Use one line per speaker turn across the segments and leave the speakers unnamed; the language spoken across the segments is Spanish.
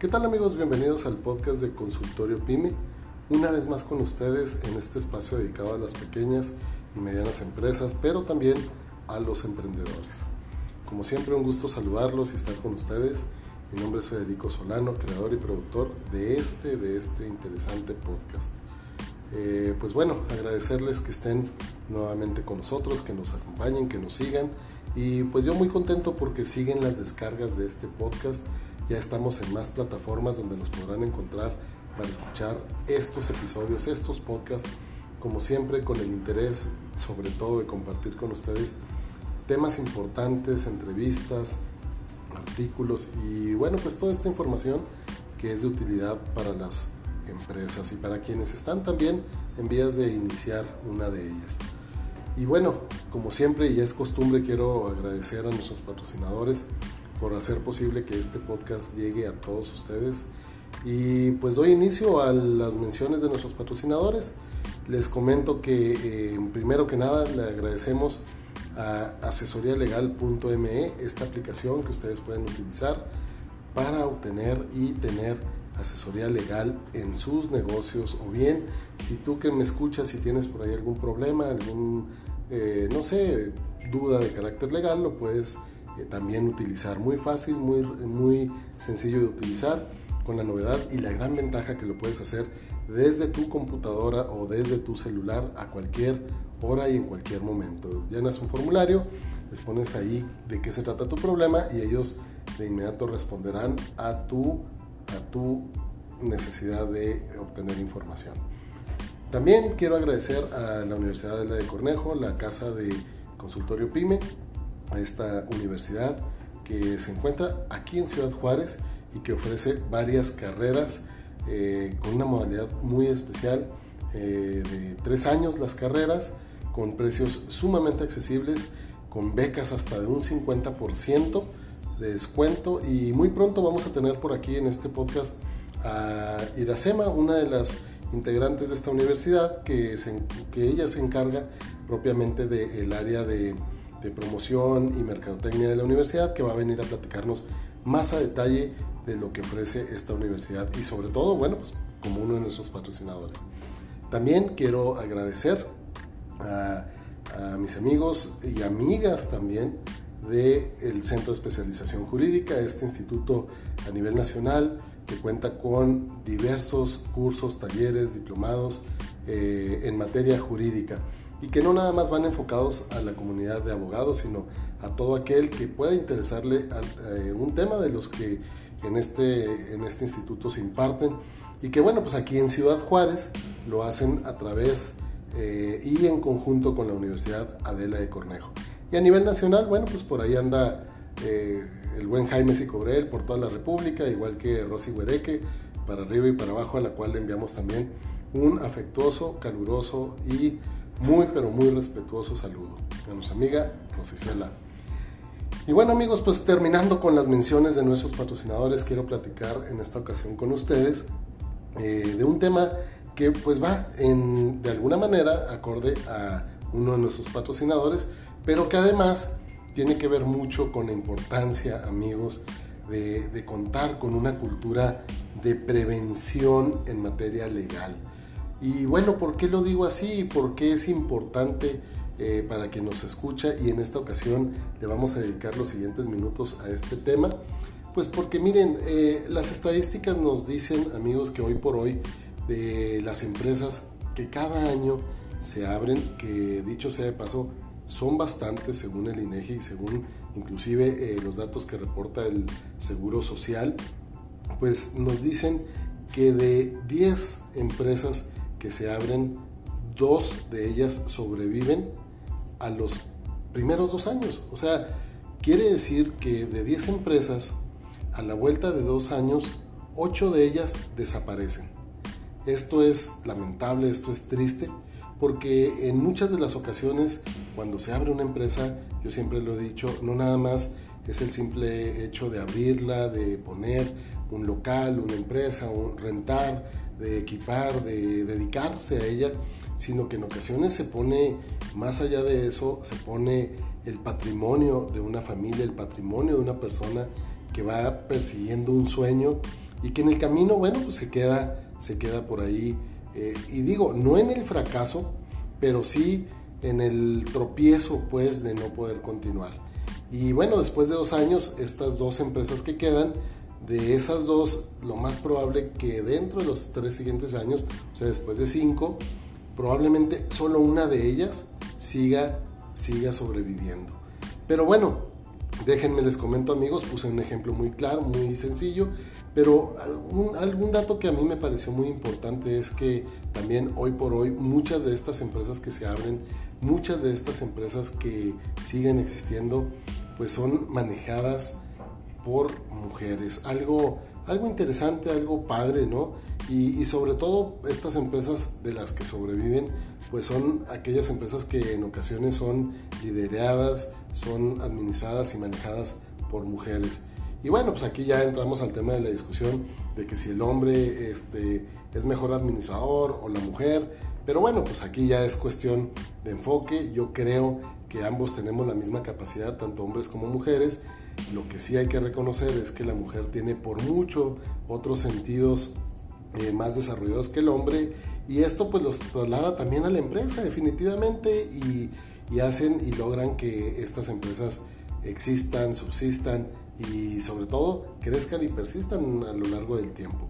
¿Qué tal amigos? Bienvenidos al podcast de Consultorio Pyme. Una vez más con ustedes en este espacio dedicado a las pequeñas y medianas empresas, pero también a los emprendedores. Como siempre, un gusto saludarlos y estar con ustedes. Mi nombre es Federico Solano, creador y productor de este, de este interesante podcast. Eh, pues bueno, agradecerles que estén nuevamente con nosotros, que nos acompañen, que nos sigan. Y pues yo muy contento porque siguen las descargas de este podcast ya estamos en más plataformas donde nos podrán encontrar para escuchar estos episodios, estos podcasts, como siempre con el interés sobre todo de compartir con ustedes temas importantes, entrevistas, artículos y bueno, pues toda esta información que es de utilidad para las empresas y para quienes están también en vías de iniciar una de ellas. Y bueno, como siempre y es costumbre, quiero agradecer a nuestros patrocinadores por hacer posible que este podcast llegue a todos ustedes. Y pues doy inicio a las menciones de nuestros patrocinadores. Les comento que eh, primero que nada le agradecemos a asesorialegal.me, esta aplicación que ustedes pueden utilizar para obtener y tener asesoría legal en sus negocios o bien si tú que me escuchas si tienes por ahí algún problema, algún, eh, no sé, duda de carácter legal, lo puedes también utilizar. Muy fácil, muy, muy sencillo de utilizar, con la novedad y la gran ventaja que lo puedes hacer desde tu computadora o desde tu celular a cualquier hora y en cualquier momento. Llenas un formulario, les pones ahí de qué se trata tu problema y ellos de inmediato responderán a tu, a tu necesidad de obtener información. También quiero agradecer a la Universidad de la de Cornejo, la Casa de Consultorio PYME, a esta universidad que se encuentra aquí en Ciudad Juárez y que ofrece varias carreras eh, con una modalidad muy especial eh, de tres años las carreras con precios sumamente accesibles con becas hasta de un 50% de descuento. Y muy pronto vamos a tener por aquí en este podcast a Iracema, una de las integrantes de esta universidad que, que ella se encarga propiamente del área de de promoción y mercadotecnia de la universidad que va a venir a platicarnos más a detalle de lo que ofrece esta universidad y sobre todo, bueno, pues como uno de nuestros patrocinadores. También quiero agradecer a, mis amigos y amigas también del Centro de Especialización Jurídica, este instituto a nivel nacional que cuenta con diversos cursos, talleres, diplomados eh, en materia jurídica y que no nada más van enfocados a la comunidad de abogados, sino a todo aquel que pueda interesarle a, eh, un tema de los que en este, en este instituto se imparten y que bueno, pues aquí en Ciudad Juárez lo hacen a través eh, y en conjunto con la Universidad Adela de Cornejo. Y a nivel nacional, bueno, pues por ahí anda eh, el buen Jaime Sicobrel por toda la República, igual que Rosy Huereque, para arriba y para abajo, a la cual le enviamos también un afectuoso, caluroso y muy pero muy respetuoso saludo a nuestra amiga Rosicela. Y bueno amigos, pues terminando con las menciones de nuestros patrocinadores, quiero platicar en esta ocasión con ustedes eh, de un tema que pues va en, de alguna manera acorde a uno de nuestros patrocinadores, pero que además tiene que ver mucho con la importancia, amigos, de, de contar con una cultura de prevención en materia legal. Y bueno, ¿por qué lo digo así? ¿Por qué es importante eh, para quien nos escucha? Y en esta ocasión le vamos a dedicar los siguientes minutos a este tema. Pues porque miren, eh, las estadísticas nos dicen, amigos, que hoy por hoy de las empresas que cada año se abren, que dicho sea de paso, son bastantes según el INEGI y según inclusive eh, los datos que reporta el Seguro Social, pues nos dicen que de 10 empresas que se abren, dos de ellas sobreviven a los primeros dos años. O sea, quiere decir que de 10 empresas, a la vuelta de dos años, ocho de ellas desaparecen. Esto es lamentable, esto es triste, porque en muchas de las ocasiones cuando se abre una empresa, yo siempre lo he dicho, no nada más es el simple hecho de abrirla, de poner un local, una empresa, un rentar, de equipar, de dedicarse a ella, sino que en ocasiones se pone, más allá de eso, se pone el patrimonio de una familia, el patrimonio de una persona que va persiguiendo un sueño y que en el camino, bueno, pues se queda, se queda por ahí. Eh, y digo, no en el fracaso, pero sí en el tropiezo, pues, de no poder continuar. Y bueno, después de dos años, estas dos empresas que quedan, de esas dos, lo más probable que dentro de los tres siguientes años, o sea, después de cinco, probablemente solo una de ellas siga, siga sobreviviendo. Pero bueno, déjenme les comento amigos, puse un ejemplo muy claro, muy sencillo, pero algún, dato que a mí me pareció muy importante es que también hoy por hoy muchas de estas empresas que se abren, muchas de estas empresas que siguen existiendo, pues son manejadas por mujeres. Algo, algo interesante, algo padre, ¿no? Y, sobre todo estas empresas de las que sobreviven, pues son aquellas empresas que en ocasiones son lideradas, son administradas y manejadas por mujeres. Y bueno, pues aquí ya entramos al tema de la discusión de que si el hombre este, es mejor administrador o la mujer. Pero bueno, pues aquí ya es cuestión de enfoque. Yo creo que ambos tenemos la misma capacidad, tanto hombres como mujeres. Lo que sí hay que reconocer es que la mujer tiene por mucho otros sentidos eh, más desarrollados que el hombre y esto pues los traslada también a la empresa definitivamente y, y hacen y logran que estas empresas existan, subsistan y sobre todo crezcan y persistan a lo largo del tiempo.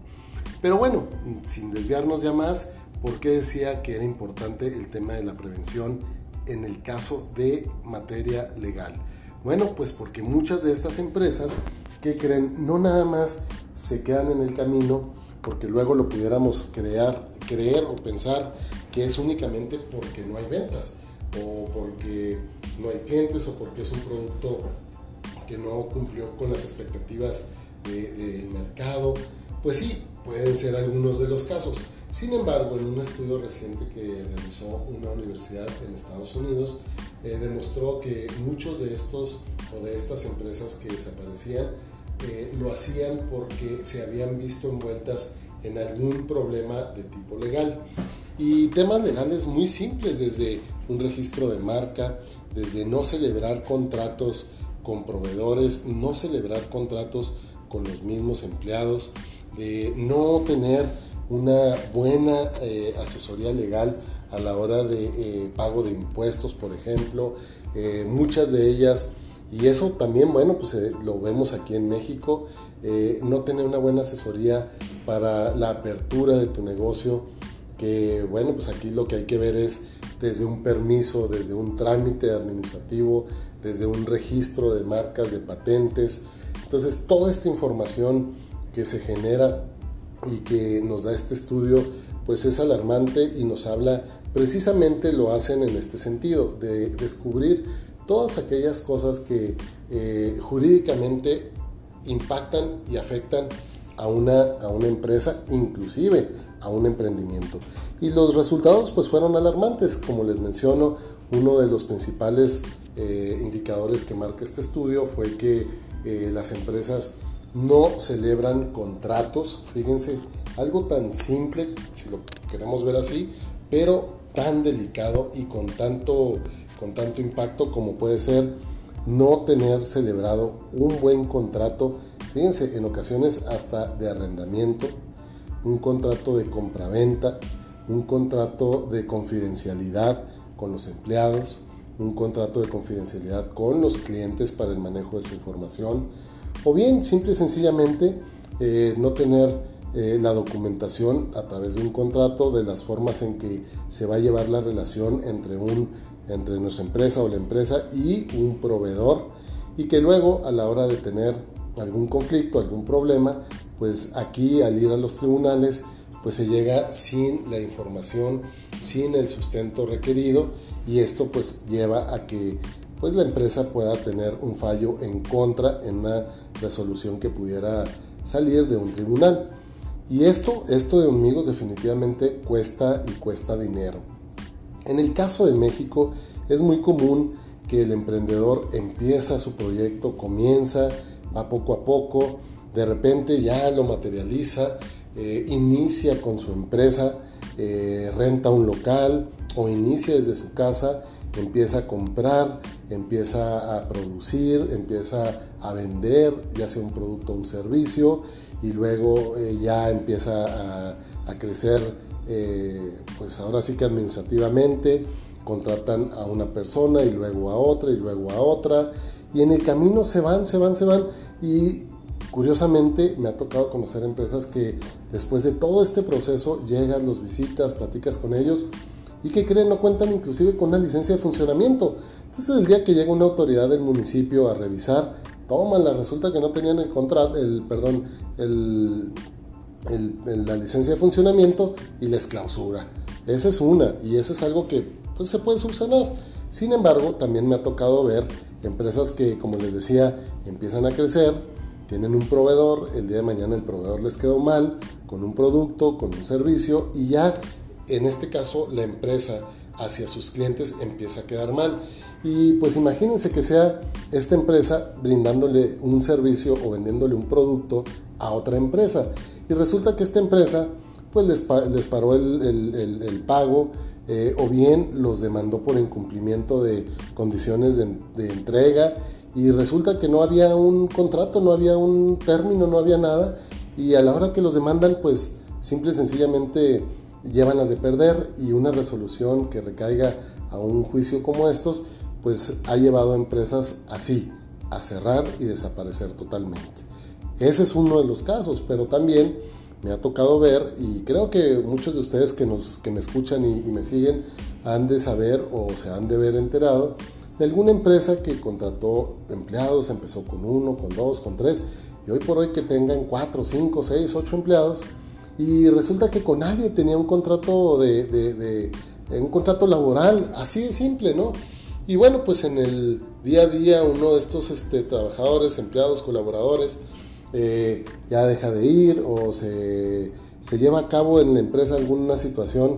Pero bueno, sin desviarnos ya más, ¿por qué decía que era importante el tema de la prevención en el caso de materia legal? Bueno, pues porque muchas de estas empresas que creen no nada más se quedan en el camino porque luego lo pudiéramos crear, creer o pensar que es únicamente porque no hay ventas o porque no hay clientes o porque es un producto que no cumplió con las expectativas del mercado. Pues sí, pueden ser algunos de los casos. Sin embargo, en un estudio reciente que realizó una universidad en Estados Unidos, eh, demostró que muchos de estos o de estas empresas que desaparecían eh, lo hacían porque se habían visto envueltas en algún problema de tipo legal. Y temas legales muy simples, desde un registro de marca, desde no celebrar contratos con proveedores, no celebrar contratos con los mismos empleados, de no tener una buena eh, asesoría legal a la hora de eh, pago de impuestos, por ejemplo. Eh, muchas de ellas, y eso también, bueno, pues lo vemos aquí en México, no tener una buena asesoría para la apertura de tu negocio, que bueno, pues aquí lo que hay que ver es desde un permiso, desde un trámite administrativo, desde un registro de marcas, de patentes. Entonces, toda esta información que se genera y que nos da este estudio, pues es alarmante y nos habla, precisamente lo hacen en este sentido, de descubrir todas aquellas cosas que eh, jurídicamente impactan y afectan a una, a una empresa, inclusive a un emprendimiento. Y los resultados pues fueron alarmantes, como les menciono, uno de los principales eh, indicadores que marca este estudio fue que eh, las empresas no celebran contratos, fíjense, algo tan simple, si lo queremos ver así, pero tan delicado y con tanto, con tanto impacto como puede ser no tener celebrado un buen contrato, fíjense, en ocasiones hasta de arrendamiento, un contrato de compraventa, un contrato de confidencialidad con los empleados, un contrato de confidencialidad con los clientes para el manejo de su información, o bien simple y sencillamente eh, no tener eh, la documentación a través de un contrato de las formas en que se va a llevar la relación entre, un, entre nuestra empresa o la empresa y un proveedor y que luego a la hora de tener algún conflicto, algún problema, pues aquí al ir a los tribunales pues se llega sin la información, sin el sustento requerido y esto pues lleva a que pues la empresa pueda tener un fallo en contra en una resolución que pudiera salir de un tribunal. Y esto, esto de amigos definitivamente cuesta y cuesta dinero. En el caso de México es muy común que el emprendedor empieza su proyecto, comienza, va poco a poco, de repente ya lo materializa, eh, inicia con su empresa, eh, renta un local o inicia desde su casa, empieza a comprar, empieza a producir, empieza a vender, ya sea un producto o un servicio, y luego eh, ya empieza a, a crecer, eh, pues ahora sí que administrativamente, contratan a una persona y luego a otra y luego a otra, y en el camino se van, se van, se van, y curiosamente me ha tocado conocer empresas que después de todo este proceso llegan, los visitas, platicas con ellos, y que creen no cuentan inclusive con una licencia de funcionamiento. Entonces el día que llega una autoridad del municipio a revisar, la resulta que no tenían el contrato, el perdón, el, la licencia de funcionamiento y les clausura. Esa es una y eso es algo que pues, se puede subsanar. Sin embargo, también me ha tocado ver empresas que, como les decía, empiezan a crecer, tienen un proveedor, el día de mañana el proveedor les quedó mal con un producto, con un servicio y ya en este caso la empresa hacia sus clientes empieza a quedar mal. Y pues imagínense que sea esta empresa brindándole un servicio o vendiéndole un producto a otra empresa. Y resulta que esta empresa pues les, les paró el, pago eh, o bien los demandó por incumplimiento de condiciones de, de entrega y resulta que no había un contrato, no había un término, no había nada y a la hora que los demandan pues simple y sencillamente llevan las de perder y una resolución que recaiga a un juicio como estos, pues ha llevado a empresas así, a cerrar y desaparecer totalmente. Ese es uno de los casos, pero también me ha tocado ver, y creo que muchos de ustedes que, nos, que me escuchan y, y me siguen han de saber o se han de ver enterado de alguna empresa que contrató empleados, empezó con uno, con dos, con tres, y hoy por hoy que tengan cuatro, cinco, seis, ocho empleados, y resulta que con nadie tenía un contrato de, un contrato laboral, así de simple, ¿no? Y bueno, pues en el día a día uno de estos este, trabajadores, empleados, colaboradores, eh, ya deja de ir o se, lleva a cabo en la empresa alguna situación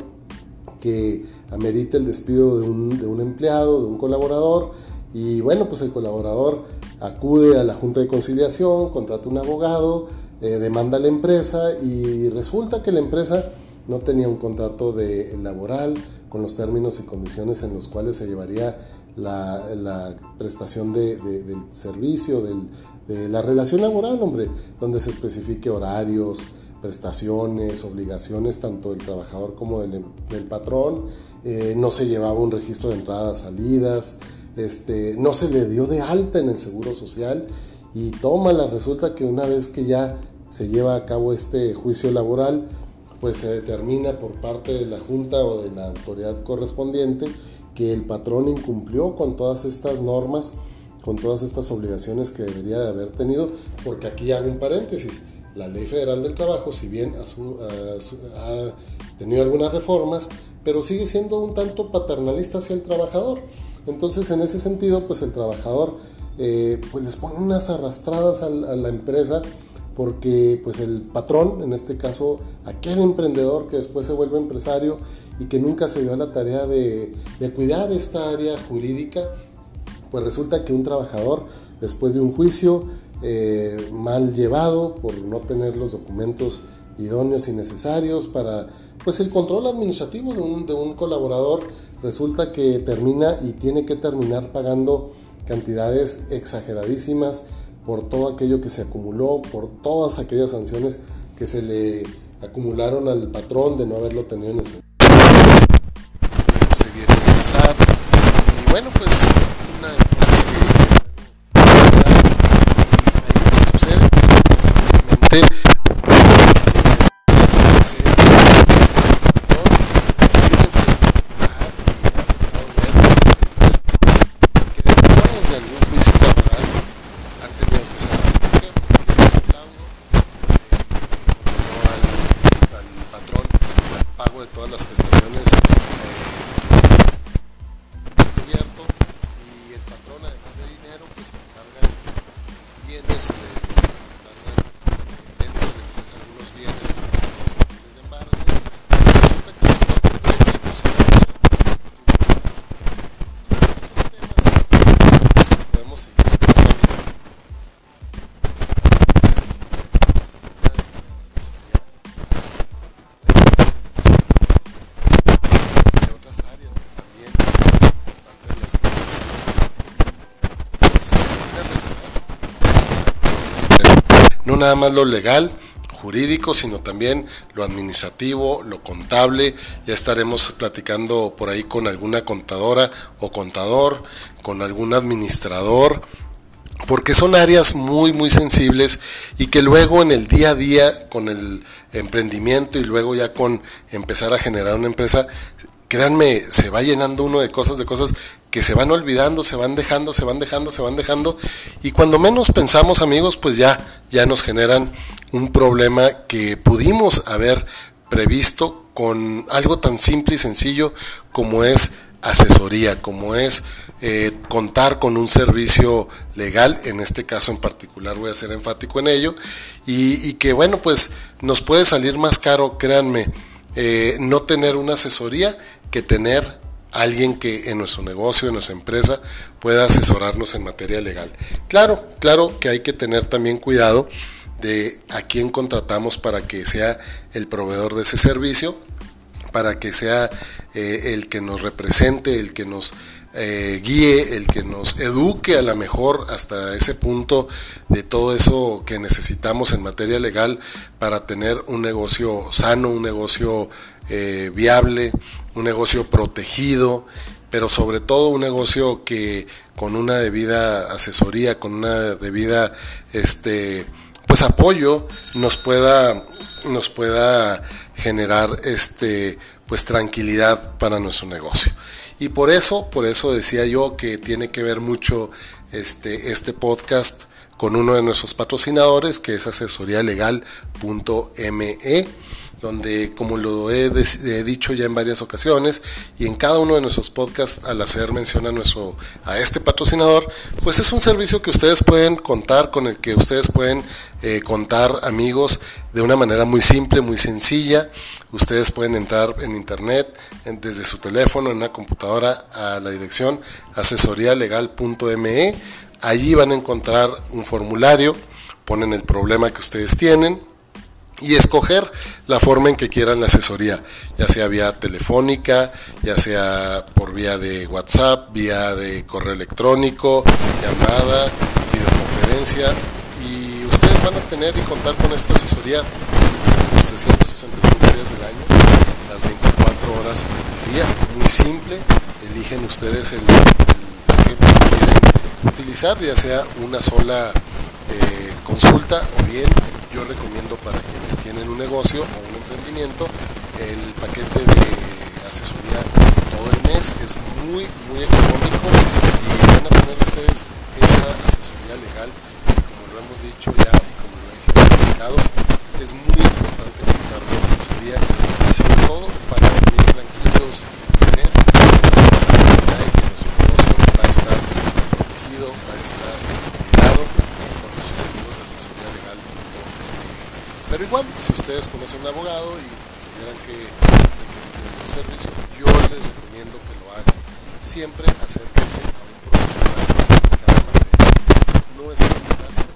que amerite el despido de un, de un empleado, de un colaborador, y bueno, pues el colaborador acude a la Junta de Conciliación, contrata un abogado, eh, demanda a la empresa y resulta que la empresa no tenía un contrato de, laboral con los términos y condiciones en los cuales se llevaría la, prestación del servicio, de la relación laboral, hombre, donde se especifique horarios, prestaciones, obligaciones tanto del trabajador como del, patrón, eh, no se llevaba un registro de entradas, salidas, este, no se le dio de alta en el seguro social y tómala, resulta que una vez que ya se lleva a cabo este juicio laboral, pues se determina por parte de la Junta o de la autoridad correspondiente que el patrón incumplió con todas estas normas, con todas estas obligaciones que debería de haber tenido, porque aquí hago un paréntesis, la Ley Federal del Trabajo, si bien ha, tenido algunas reformas, pero sigue siendo un tanto paternalista hacia el trabajador. Entonces, en ese sentido, pues el trabajador eh, pues les pone unas arrastradas a la empresa porque pues el patrón, en este caso aquel emprendedor que después se vuelve empresario y que nunca se dio a la tarea de, cuidar esta área jurídica, pues resulta que un trabajador después de un juicio eh, mal llevado por no tener los documentos idóneos y necesarios para pues el control administrativo de un, de un colaborador resulta que termina y tiene que terminar pagando cantidades exageradísimas por todo aquello que se acumuló, por todas aquellas sanciones que se le acumularon al patrón de no haberlo tenido en ese nada más lo legal, jurídico, sino también lo administrativo, lo contable. Ya estaremos platicando por ahí con alguna contadora o contador, con algún administrador, porque son áreas muy, muy sensibles y que luego en el día a día, con el emprendimiento y luego ya con empezar a generar una empresa, créanme, se va llenando uno de cosas, de cosas que se van olvidando, se van dejando, se van dejando, se van dejando, y cuando menos pensamos amigos, pues ya, ya nos generan un problema que pudimos haber previsto con algo tan simple y sencillo como es asesoría, como es eh, contar con un servicio legal, en este caso en particular voy a ser enfático en ello, y, que bueno, pues nos puede salir más caro, créanme, eh, no tener una asesoría que tener alguien que en nuestro negocio, en nuestra empresa, pueda asesorarnos en materia legal. Claro, claro que hay que tener también cuidado de a quién contratamos para que sea el proveedor de ese servicio, para que sea eh, el que nos represente, el que nos eh, guíe, el que nos eduque a la mejor hasta ese punto de todo eso que necesitamos en materia legal para tener un negocio sano, un negocio eh, viable, un negocio protegido, pero sobre todo un negocio que con una debida asesoría, con una debida este pues apoyo nos pueda nos pueda generar este pues tranquilidad para nuestro negocio. Y por eso, por eso decía yo que tiene que ver mucho este, este podcast con uno de nuestros patrocinadores que es asesoríalegal.me donde como lo he, dicho ya en varias ocasiones y en cada uno de nuestros podcasts al hacer mención a, nuestro, a este patrocinador, pues es un servicio que ustedes pueden contar, con el que ustedes pueden eh, contar amigos de una manera muy simple, muy sencilla. Ustedes pueden entrar en internet desde su teléfono, en una computadora, a la dirección asesoríalegal.me. Allí van a encontrar un formulario, ponen el problema que ustedes tienen, y escoger la forma en que quieran la asesoría, ya sea vía telefónica, ya sea por vía de WhatsApp, vía de correo electrónico, llamada, videoconferencia y ustedes van a tener y contar con esta asesoría los 365 días del año, las 24 horas del día, muy simple, eligen ustedes el, paquete que quieren utilizar, ya sea una sola eh, consulta o bien yo recomiendo para quienes tienen un negocio o un emprendimiento el paquete de asesoría todo el mes es muy muy económico y van a tener ustedes esa asesoría legal como lo hemos dicho ya y como lo he explicado es muy importante contar con asesoría y sobre todo para vivir tranquilos y tener la que nuestro negocio va a estar protegido, va a estar cuidado con nuestros servicios de asesoría legal pero igual, si ustedes conocen un abogado y tuvieran que este servicio, yo les recomiendo que lo hagan. Siempre acérquense a un profesional. No es un